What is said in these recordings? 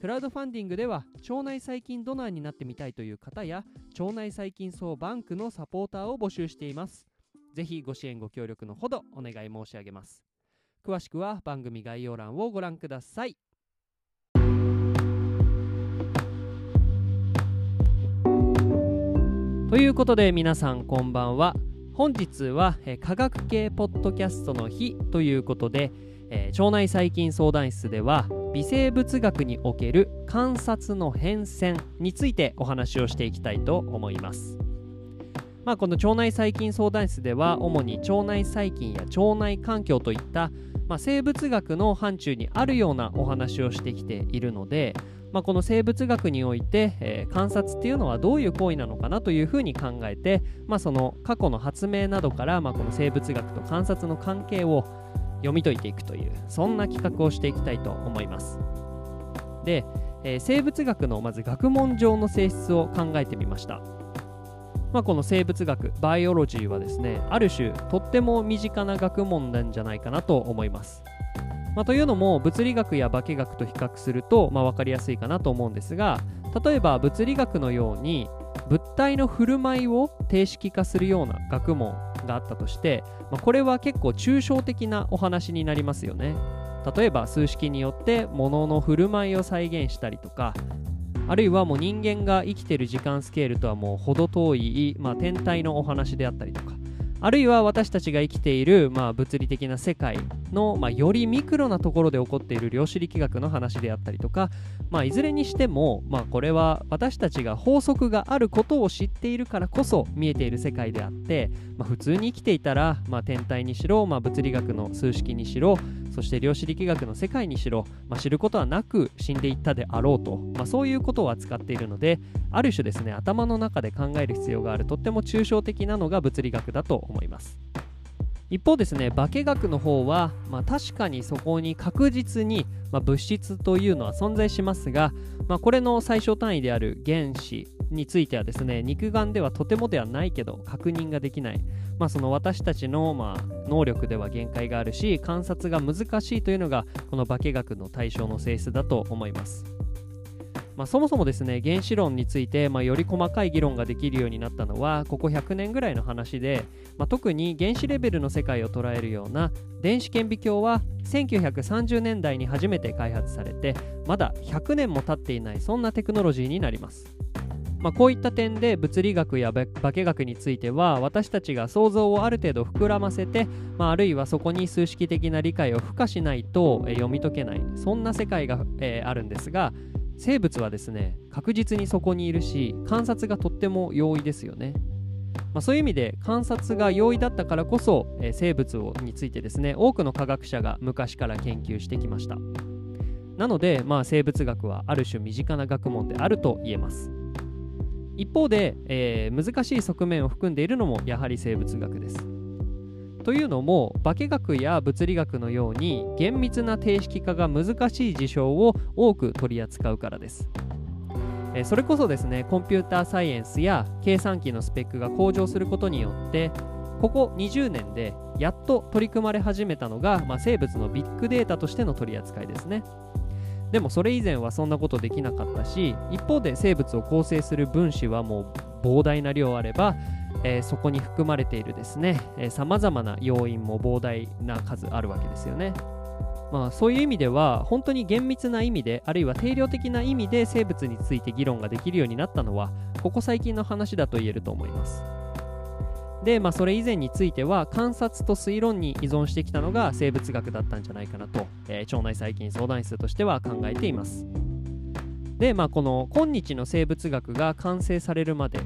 クラウドファンディングでは腸内細菌ドナーになってみたいという方や腸内細菌総バンクのサポーターを募集しています。ぜひご支援ご協力のほどお願い申し上げます。詳しくは番組概要欄をご覧ください。ということで皆さんこんばんは。本日は、科学系ポッドキャストの日ということで、えー腸内細菌相談室では微生物学における観察の変遷についてお話をしていきたいと思います。まあ、この腸内細菌相談室では主に腸内細菌や腸内環境といった、まあ、生物学の範疇にあるようなお話をしてきているので、まあ、この生物学において、えー観察っていうのはどういう行為なのかなというふうに考えて、まあ、その過去の発明などから、まあ、この生物学と観察の関係を読み解いていくというそんな企画をしていきたいと思います。で、えー生物学のまず学問上の性質を考えてみました。まあ、この生物学バイオロジーはですねある種とっても身近な学問なんじゃないかなと思います。まあ、というのも物理学や化学と比較すると、まあ、分かりやすいかなと思うんですが例えば物理学のように物体の振る舞いを定式化するような学問があったとして、まあ、これは結構抽象的なお話になりますよね。例えば数式によって物の振る舞いを再現したりとかあるいはもう人間が生きてる時間スケールとはもう程遠い、まあ、天体のお話であったりとかあるいは私たちが生きている、まあ、物理的な世界の、まあ、よりミクロなところで起こっている量子力学の話であったりとか、まあ、いずれにしても、まあ、これは私たちが法則があることを知っているからこそ見えている世界であって、まあ、普通に生きていたら、まあ、天体にしろ、まあ、物理学の数式にしろそして量子力学の世界にしろ、まあ、知ることはなく死んでいったであろうと、まあ、そういうことを扱っているのである種ですね頭の中で考える必要があるとっても抽象的なのが物理学だと思います。一方ですね化学の方は、まあ、確かにそこに確実に、まあ、物質というのは存在しますが、まあ、これの最小単位である原子についてはですね肉眼ではとてもではないけど確認ができない、まあ、その私たちの、まあ、能力では限界があるし観察が難しいというのがこの化学の対象の性質だと思います。まあ、そもそもですね原子論について、まあ、より細かい議論ができるようになったのはここ100年ぐらいの話で、まあ、特に原子レベルの世界を捉えるような電子顕微鏡は1930年代に初めて開発されてまだ100年も経っていないそんなテクノロジーになります。まあ、こういった点で物理学や化学については私たちが想像をある程度膨らませて、まあ、あるいはそこに数式的な理解を付加しないと、えー読み解けないそんな世界が、えーあるんですが生物はですね確実にそこにいるし観察がとっても容易ですよね。まあ、そういう意味で観察が容易だったからこそ、えー生物をについてですね多くの科学者が昔から研究してきました。なので、まあ、生物学はある種身近な学問であると言えます。一方で、えー難しい側面を含んでいるのもやはり生物学です。というのも化学や物理学のように厳密な定式化が難しい事象を多く取り扱うからです。それこそですねコンピューターサイエンスや計算機のスペックが向上することによってここ20年でやっと取り組まれ始めたのが、まあ、生物のビッグデータとしての取り扱いですね。でもそれ以前はそんなことできなかったし一方で生物を構成する分子はもう膨大な量あれば、えーそこに含まれているですねさまざまな要因も膨大な数あるわけですよね。まあ、そういう意味では本当に厳密な意味であるいは定量的な意味で生物について議論ができるようになったのはここ最近の話だと言えると思います。で、まあ、それ以前については観察と推論に依存してきたのが生物学だったんじゃないかなと、えー腸内細菌相談室としては考えています。で、まあ、この今日の生物学が完成されるまで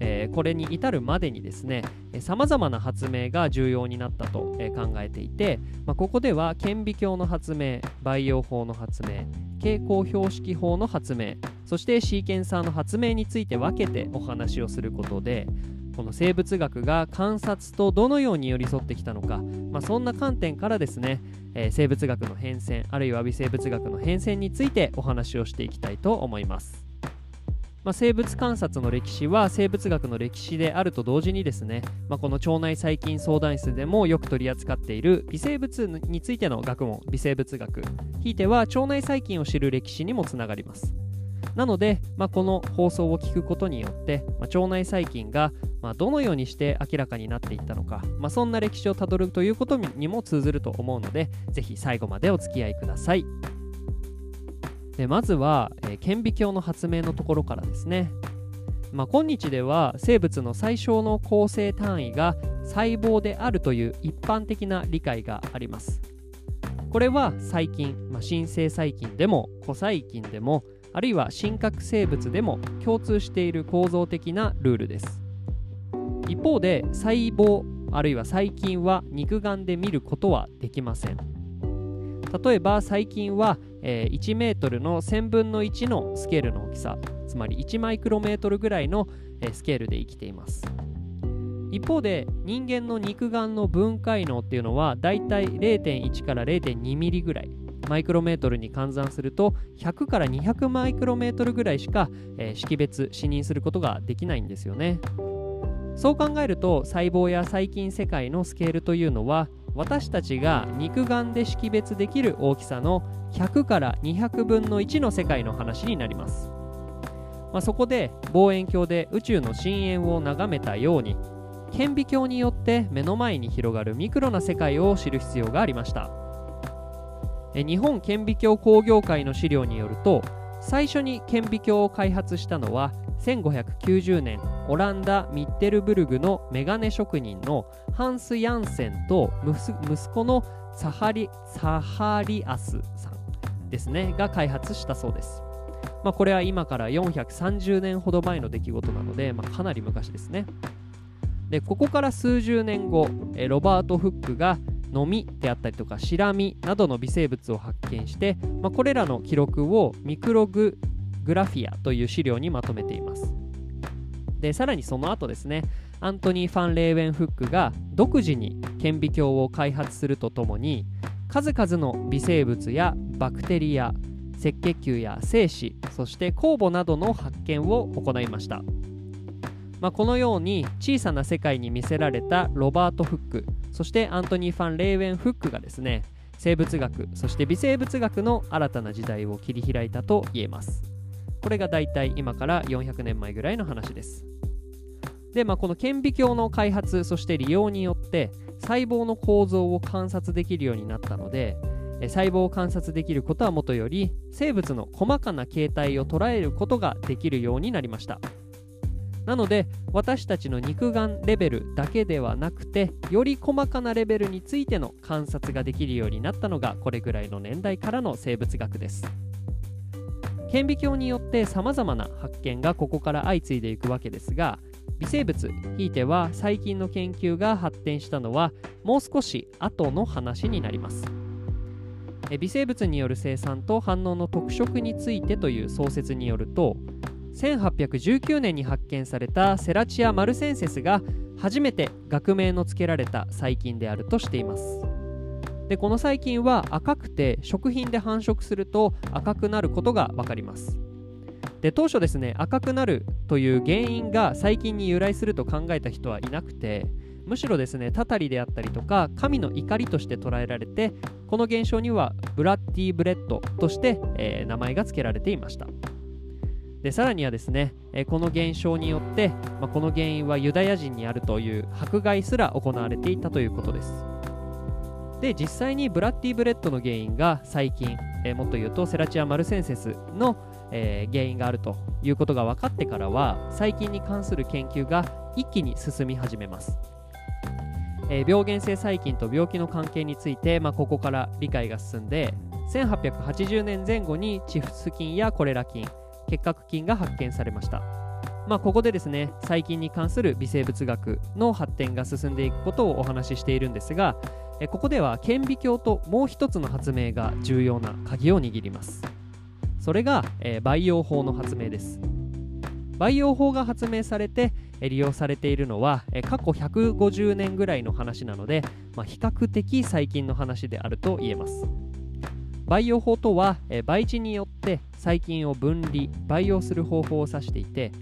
えー、これに至るまでにですねさまざまな発明が重要になったと、え、考えていて、まあ、ここでは顕微鏡の発明培養法の発明蛍光標識法の発明そしてシーケンサーの発明について分けてお話をすることでこの生物学が観察とどのように寄り添ってきたのか、まあ、そんな観点からですね、えー、生物学の変遷あるいは微生物学の変遷についてお話をしていきたいと思います。まあ、生物観察の歴史は生物学の歴史であると同時にですね、まあ、この腸内細菌相談室でもよく取り扱っている微生物についての学問微生物学ひいては腸内細菌を知る歴史にもつながりますなので、まあ、この放送を聞くことによって、ま腸内細菌がまどのようにして明らかになっていったのか、まそんな歴史をたどるということにも通ずると思うのでぜひ最後までお付き合いください。でまずは、えー、顕微鏡の発明のところからですね、まあ、今日では生物の最小の構成単位が細胞であるという一般的な理解があります。これは細菌、まあ、新生細菌でも古細菌でもあるいは真核生物でも共通している構造的なルールです。一方で細胞あるいは細菌は肉眼で見ることはできません。例えば細菌は、えー、1メートルの1000分の1のスケールの大きさつまり1マイクロメートルぐらいの、えー、スケールで生きています。一方で人間の肉眼の分解能っていうのはだいたい0.1から0.2ミリぐらいマイクロメートルに換算すると100から200マイクロメートルぐらいしか、えー、識別視認することができないんですよね。そう考えると細胞や細菌世界のスケールというのは私たちが肉眼で識別できる大きさの100から200分の1の世界の話になります、まあ、そこで望遠鏡で宇宙の深淵を眺めたように顕微鏡によって目の前に広がるミクロな世界を知る必要がありました。日本顕微鏡工業会の資料によると最初に顕微鏡を開発したのは1590年オランダ・ミッテルブルグのメガネ職人のハンス・ヤンセンと息子のサハリサハリアスさんですねが開発したそうです。まあ、これは今から430年ほど前の出来事なので、まあ、かなり昔ですね。でここから数十年後えロバート・フックがノミであったりとかシラミなどの微生物を発見して、まあ、これらの記録をミクロググラフィアという資料にまとめていますでさらにその後ですねアントニー・ファン・レーウェンフックが独自に顕微鏡を開発するとともに数々の微生物やバクテリア赤血球や精子そして酵母などの発見を行いました、まあ、このように小さな世界に魅せられたロバート・フックそしてアントニー・ファン・レーウェン・フックがですね生物学そして微生物学の新たな時代を切り開いたと言えます。これが大体今から400年前ぐらいの話です。で、まあ、この顕微鏡の開発そして利用によって細胞の構造を観察できるようになったので細胞を観察できることはもとより生物の細かな形態を捉えることができるようになりましたなので私たちの肉眼レベルだけではなくてより細かなレベルについての観察ができるようになったのがこれぐらいの年代からの生物学です顕微鏡によってさまざまな発見がここから相次いでいくわけですが微生物ひいては細菌の研究が発展したのはもう少し後の話になります。微生物による生産と反応の特色についてという創設によると1819年に発見されたセラチア・マルセンセスが初めて学名の付けられた細菌であるとしています。でこの細菌は赤くて食品で繁殖すると赤くなることが分かります。で当初ですね赤くなるという原因が細菌に由来すると考えた人はいなくてむしろですねたたりであったりとか神の怒りとして捉えられてこの現象には bloody bread として、えー、名前が付けられていました。でさらにはですね、えー、この現象によって、まあ、この原因はユダヤ人にあるという迫害すら行われていたということです。で実際に bloody bread の原因が細菌、えー、もっと言うと Serratia marcescens の、えー、原因があるということが分かってからは細菌に関する研究が一気に進み始めます、えー、病原性細菌と病気の関係について、まあ、ここから理解が進んで1880年前後にチフス菌やコレラ菌結核菌が発見されました。まあ、ここでですね細菌に関する微生物学の発展が進んでいくことをお話ししているんですがえここでは顕微鏡ともう一つの発明が重要な鍵を握ります。それが、え培養法の発明です。培養法が発明されて利用されているのは過去150年ぐらいの話なので、まあ、比較的最近の話であると言えます。培養法とは培地によって細菌を分離培養する方法を指していて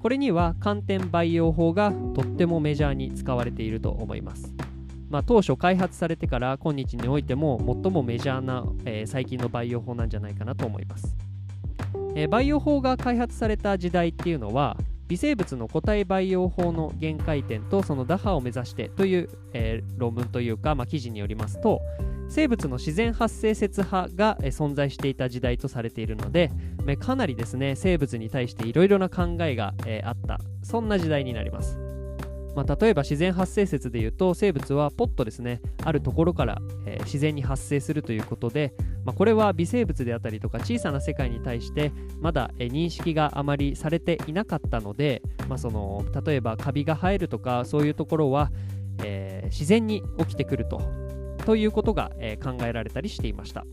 これには寒天培養法がとってもメジャーに使われていると思います。まあ、当初開発されてから今日においても最もメジャーな、えー、細菌の培養法なんじゃないかなと思います、えー、培養法が開発された時代っていうのは微生物の個体培養法の限界点とその打破を目指してという、えー、論文というか、まあ、記事によりますと生物の自然発生説派が存在していた時代とされているのでかなりですね生物に対していろいろな考えがあった。そんな時代になります。まあ、例えば自然発生説でいうと生物はポッとですねあるところから、えー、自然に発生するということで、まあ、これは微生物であったりとか小さな世界に対してまだ、えー、認識があまりされていなかったので、まあ、その例えばカビが生えるとかそういうところは、えー、自然に起きてくるとということが、え考えられたりしていました。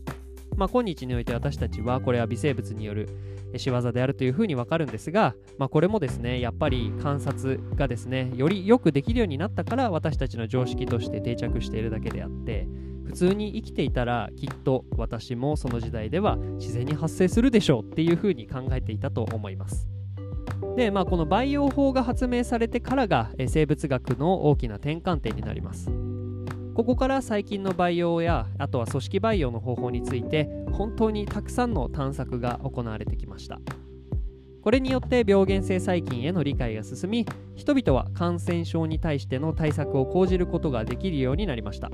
まあ、今日において私たちはこれは微生物による仕業であるというふうにわかるんですが、まあ、これもですねやっぱり観察がですねよりよくできるようになったから私たちの常識として定着しているだけであって普通に生きていたらきっと私もその時代では自然に発生するでしょうっていうふうに考えていたと思います。で、まあ、この培養法が発明されてからが生物学の大きな転換点になります。ここから細菌の培養やあとは組織培養の方法について本当にたくさんの探索が行われてきました。これによって病原性細菌への理解が進み人々は感染症に対しての対策を講じることができるようになりました。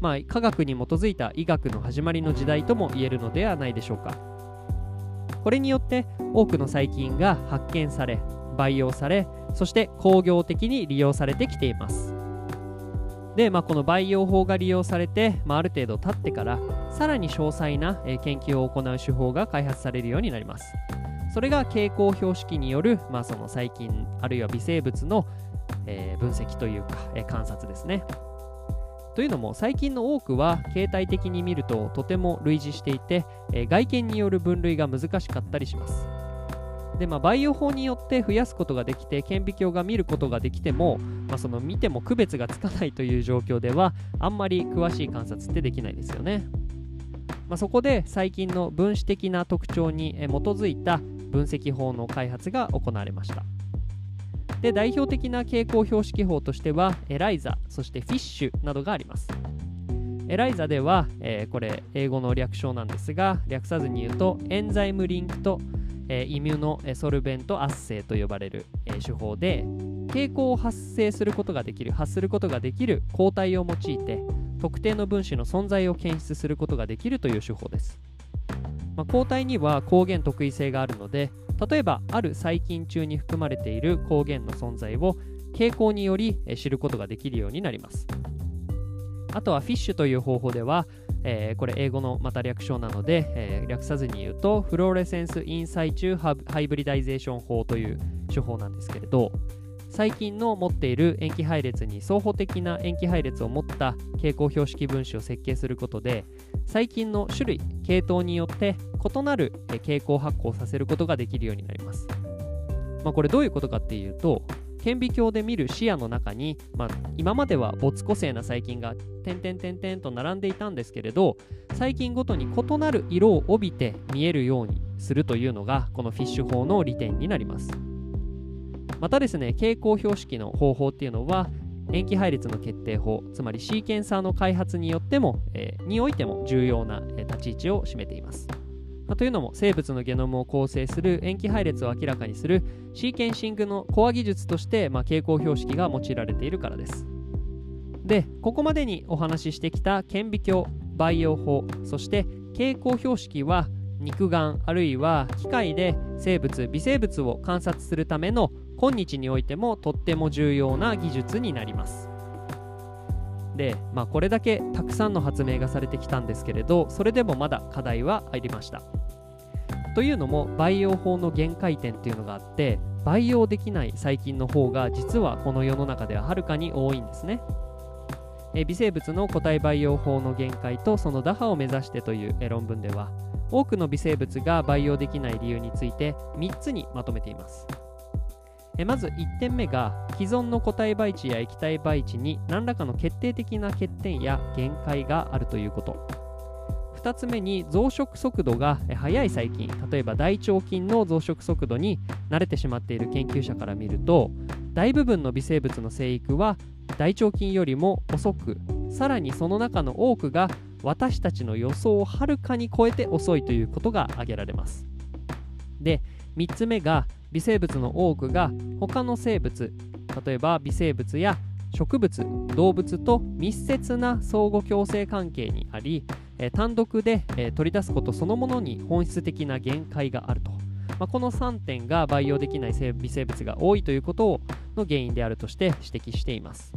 まあ科学に基づいた医学の始まりの時代とも言えるのではないでしょうか。これによって多くの細菌が発見され培養されそして工業的に利用されてきています。で、まあ、この培養法が利用されて、まあ、ある程度経ってからさらに詳細な、えー、研究を行う手法が開発されるようになります。それが蛍光標識による、まあ、その細菌あるいは微生物の、えー、分析というか、えー、観察ですね。というのも細菌の多くは形態的に見るととても類似していて、え外見による分類が難しかったりします。で、まあ、培養法によって増やすことができて顕微鏡が見ることができても、まあ、その見ても区別がつかないという状況ではあんまり詳しい観察ってできないですよね。まあ、そこで細菌の分子的な特徴に基づいた分析法の開発が行われました。で代表的な蛍光標識法としてはエライザそしてフィッシュなどがあります。エライザでは、えー、これ英語の略称なんですが略さずに言うとエンザイムリンクとえイミュノソルベント圧生と呼ばれる、え手法で傾向を発生することができる発することができる抗体を用いて特定の分子の存在を検出することができるという手法です、まあ、抗体には抗原特異性があるので例えばある細菌中に含まれている抗原の存在を蛍光により知ることができるようになります。あとは FISH という方法ではえー、これ英語のまた略称なので、えー、略さずに言うと fluorescence in situ hybridization 法という手法なんですけれど細菌の持っている塩基配列に相補的な塩基配列を持った蛍光標識分子を設計することで細菌の種類系統によって異なる蛍光発光させることができるようになります、まあ、これどういうことかっていうと顕微鏡で見る視野の中に、まあ、今までは没個性な細菌が点々点々と並んでいたんですけれど細菌ごとに異なる色を帯びて見えるようにするというのがこのフィッシュ法の利点になります。またですね蛍光標識の方法っていうのは塩基配列の決定法つまりシーケンサーの開発によっても、えー、においても重要な、えー、立ち位置を占めています。まあ、というのも生物のゲノムを構成する塩基配列を明らかにするシーケンシングのコア技術として、まあ、蛍光標識が用いられているからです。でここまでにお話ししてきた顕微鏡培養法そして蛍光標識は肉眼あるいは機械で生物微生物を観察するための今日においてもとっても重要な技術になります。で、まあ、これだけたくさんの発明がされてきたんですけれどそれでもまだ課題はありました。というのも培養法の限界点というのがあって培養できない細菌の方が実はこの世の中でははるかに多いんですね。え微生物の個体培養法の限界とその打破を目指してという論文では多くの微生物が培養できない理由について3つにまとめていますえまず1点目が既存の個体培地や液体培地に何らかの決定的な欠点や限界があるということ2つ目に増殖速度が速い細菌例えば大腸菌の増殖速度に慣れてしまっている研究者から見ると大部分の微生物の生育は大腸菌よりも遅くさらにその中の多くが私たちの予想をはるかに超えて遅いということが挙げられます。で3つ目が微生物の多くが他の生物例えば微生物や植物動物と密接な相互共生関係にあり、え単独で、え取り出すことそのものに本質的な限界があると、まあ、この3点が培養できない微生物が多いということをの原因であるとして指摘しています。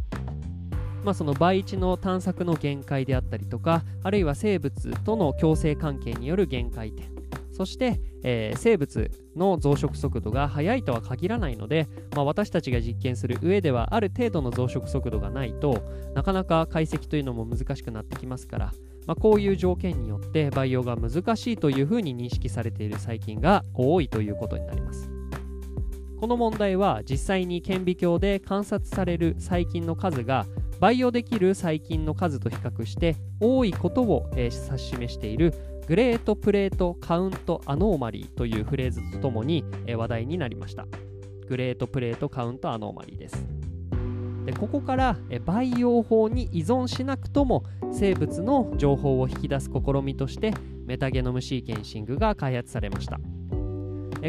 まあ、その倍地の探索の限界であったりとかあるいは生物との共生関係による限界点。そして、えー、生物の増殖速度が速いとは限らないので、まあ、私たちが実験する上ではある程度の増殖速度がないとなかなか解析というのも難しくなってきますから、まあ、こういう条件によって培養が難しいというふうに認識されている細菌が多いということになります。この問題は実際に顕微鏡で観察される細菌の数が培養できる細菌の数と比較して多いことを、えー、指し示しているグレートプレートカウントアノーマリーというフレーズとともに、えー、話題になりましたグレートプレートカウントアノーマリーですでここから、培養法に依存しなくとも生物の情報を引き出す試みとしてメタゲノムシーケンシングが開発されました。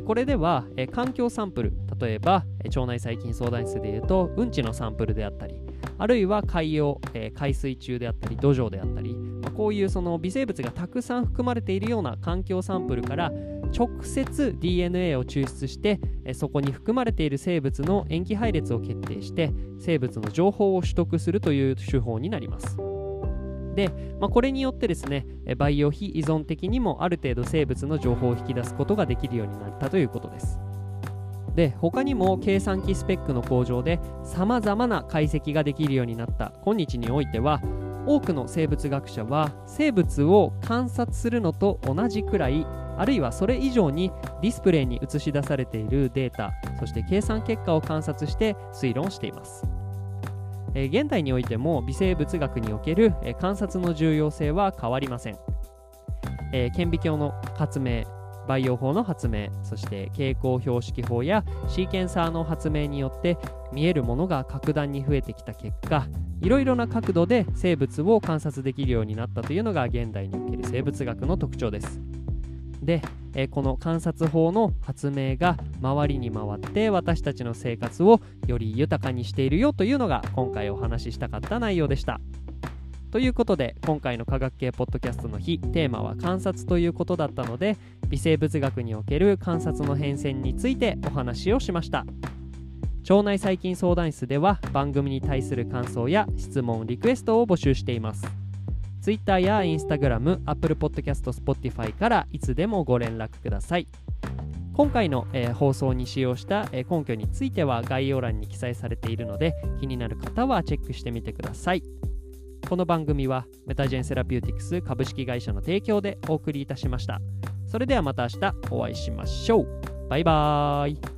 これでは環境サンプル例えば腸内細菌相談室でいうとうんちのサンプルであったりあるいは海洋、え、海水中であったり土壌であったり、こういうその微生物がたくさん含まれているような環境サンプルから直接 DNA を抽出して、そこに含まれている生物の塩基配列を決定して生物の情報を取得するという手法になります。で、まあ、これによってですね培養非依存的にもある程度生物の情報を引き出すことができるようになったということです。で他にも計算機スペックの向上でさまざまな解析ができるようになった今日においては多くの生物学者は生物を観察するのと同じくらいあるいはそれ以上にディスプレイに映し出されているデータそして計算結果を観察して推論しています、えー、現代においても微生物学における、えー、観察の重要性は変わりません、えー、顕微鏡の発明培養法の発明そして蛍光標識法やシーケンサーの発明によって見えるものが格段に増えてきた結果いろいろな角度で生物を観察できるようになったというのが現代における生物学の特徴ですで、えこの観察法の発明が周りに回って私たちの生活をより豊かにしているよというのが今回お話ししたかった内容でした。ということで今回の科学系ポッドキャストの日テーマは観察ということだったので微生物学における観察の変遷についてお話をしました。腸内細菌相談室では番組に対する感想や質問リクエストを募集しています。Twitter や Instagram、Apple Podcast、Spotify からいつでもご連絡ください。今回の、えー、放送に使用した、えー、根拠については概要欄に記載されているので気になる方はチェックしてみてください。この番組はメタジェンセラピューティクス株式会社の提供でお送りいたしました。それではまた明日お会いしましょう。バイバーイ。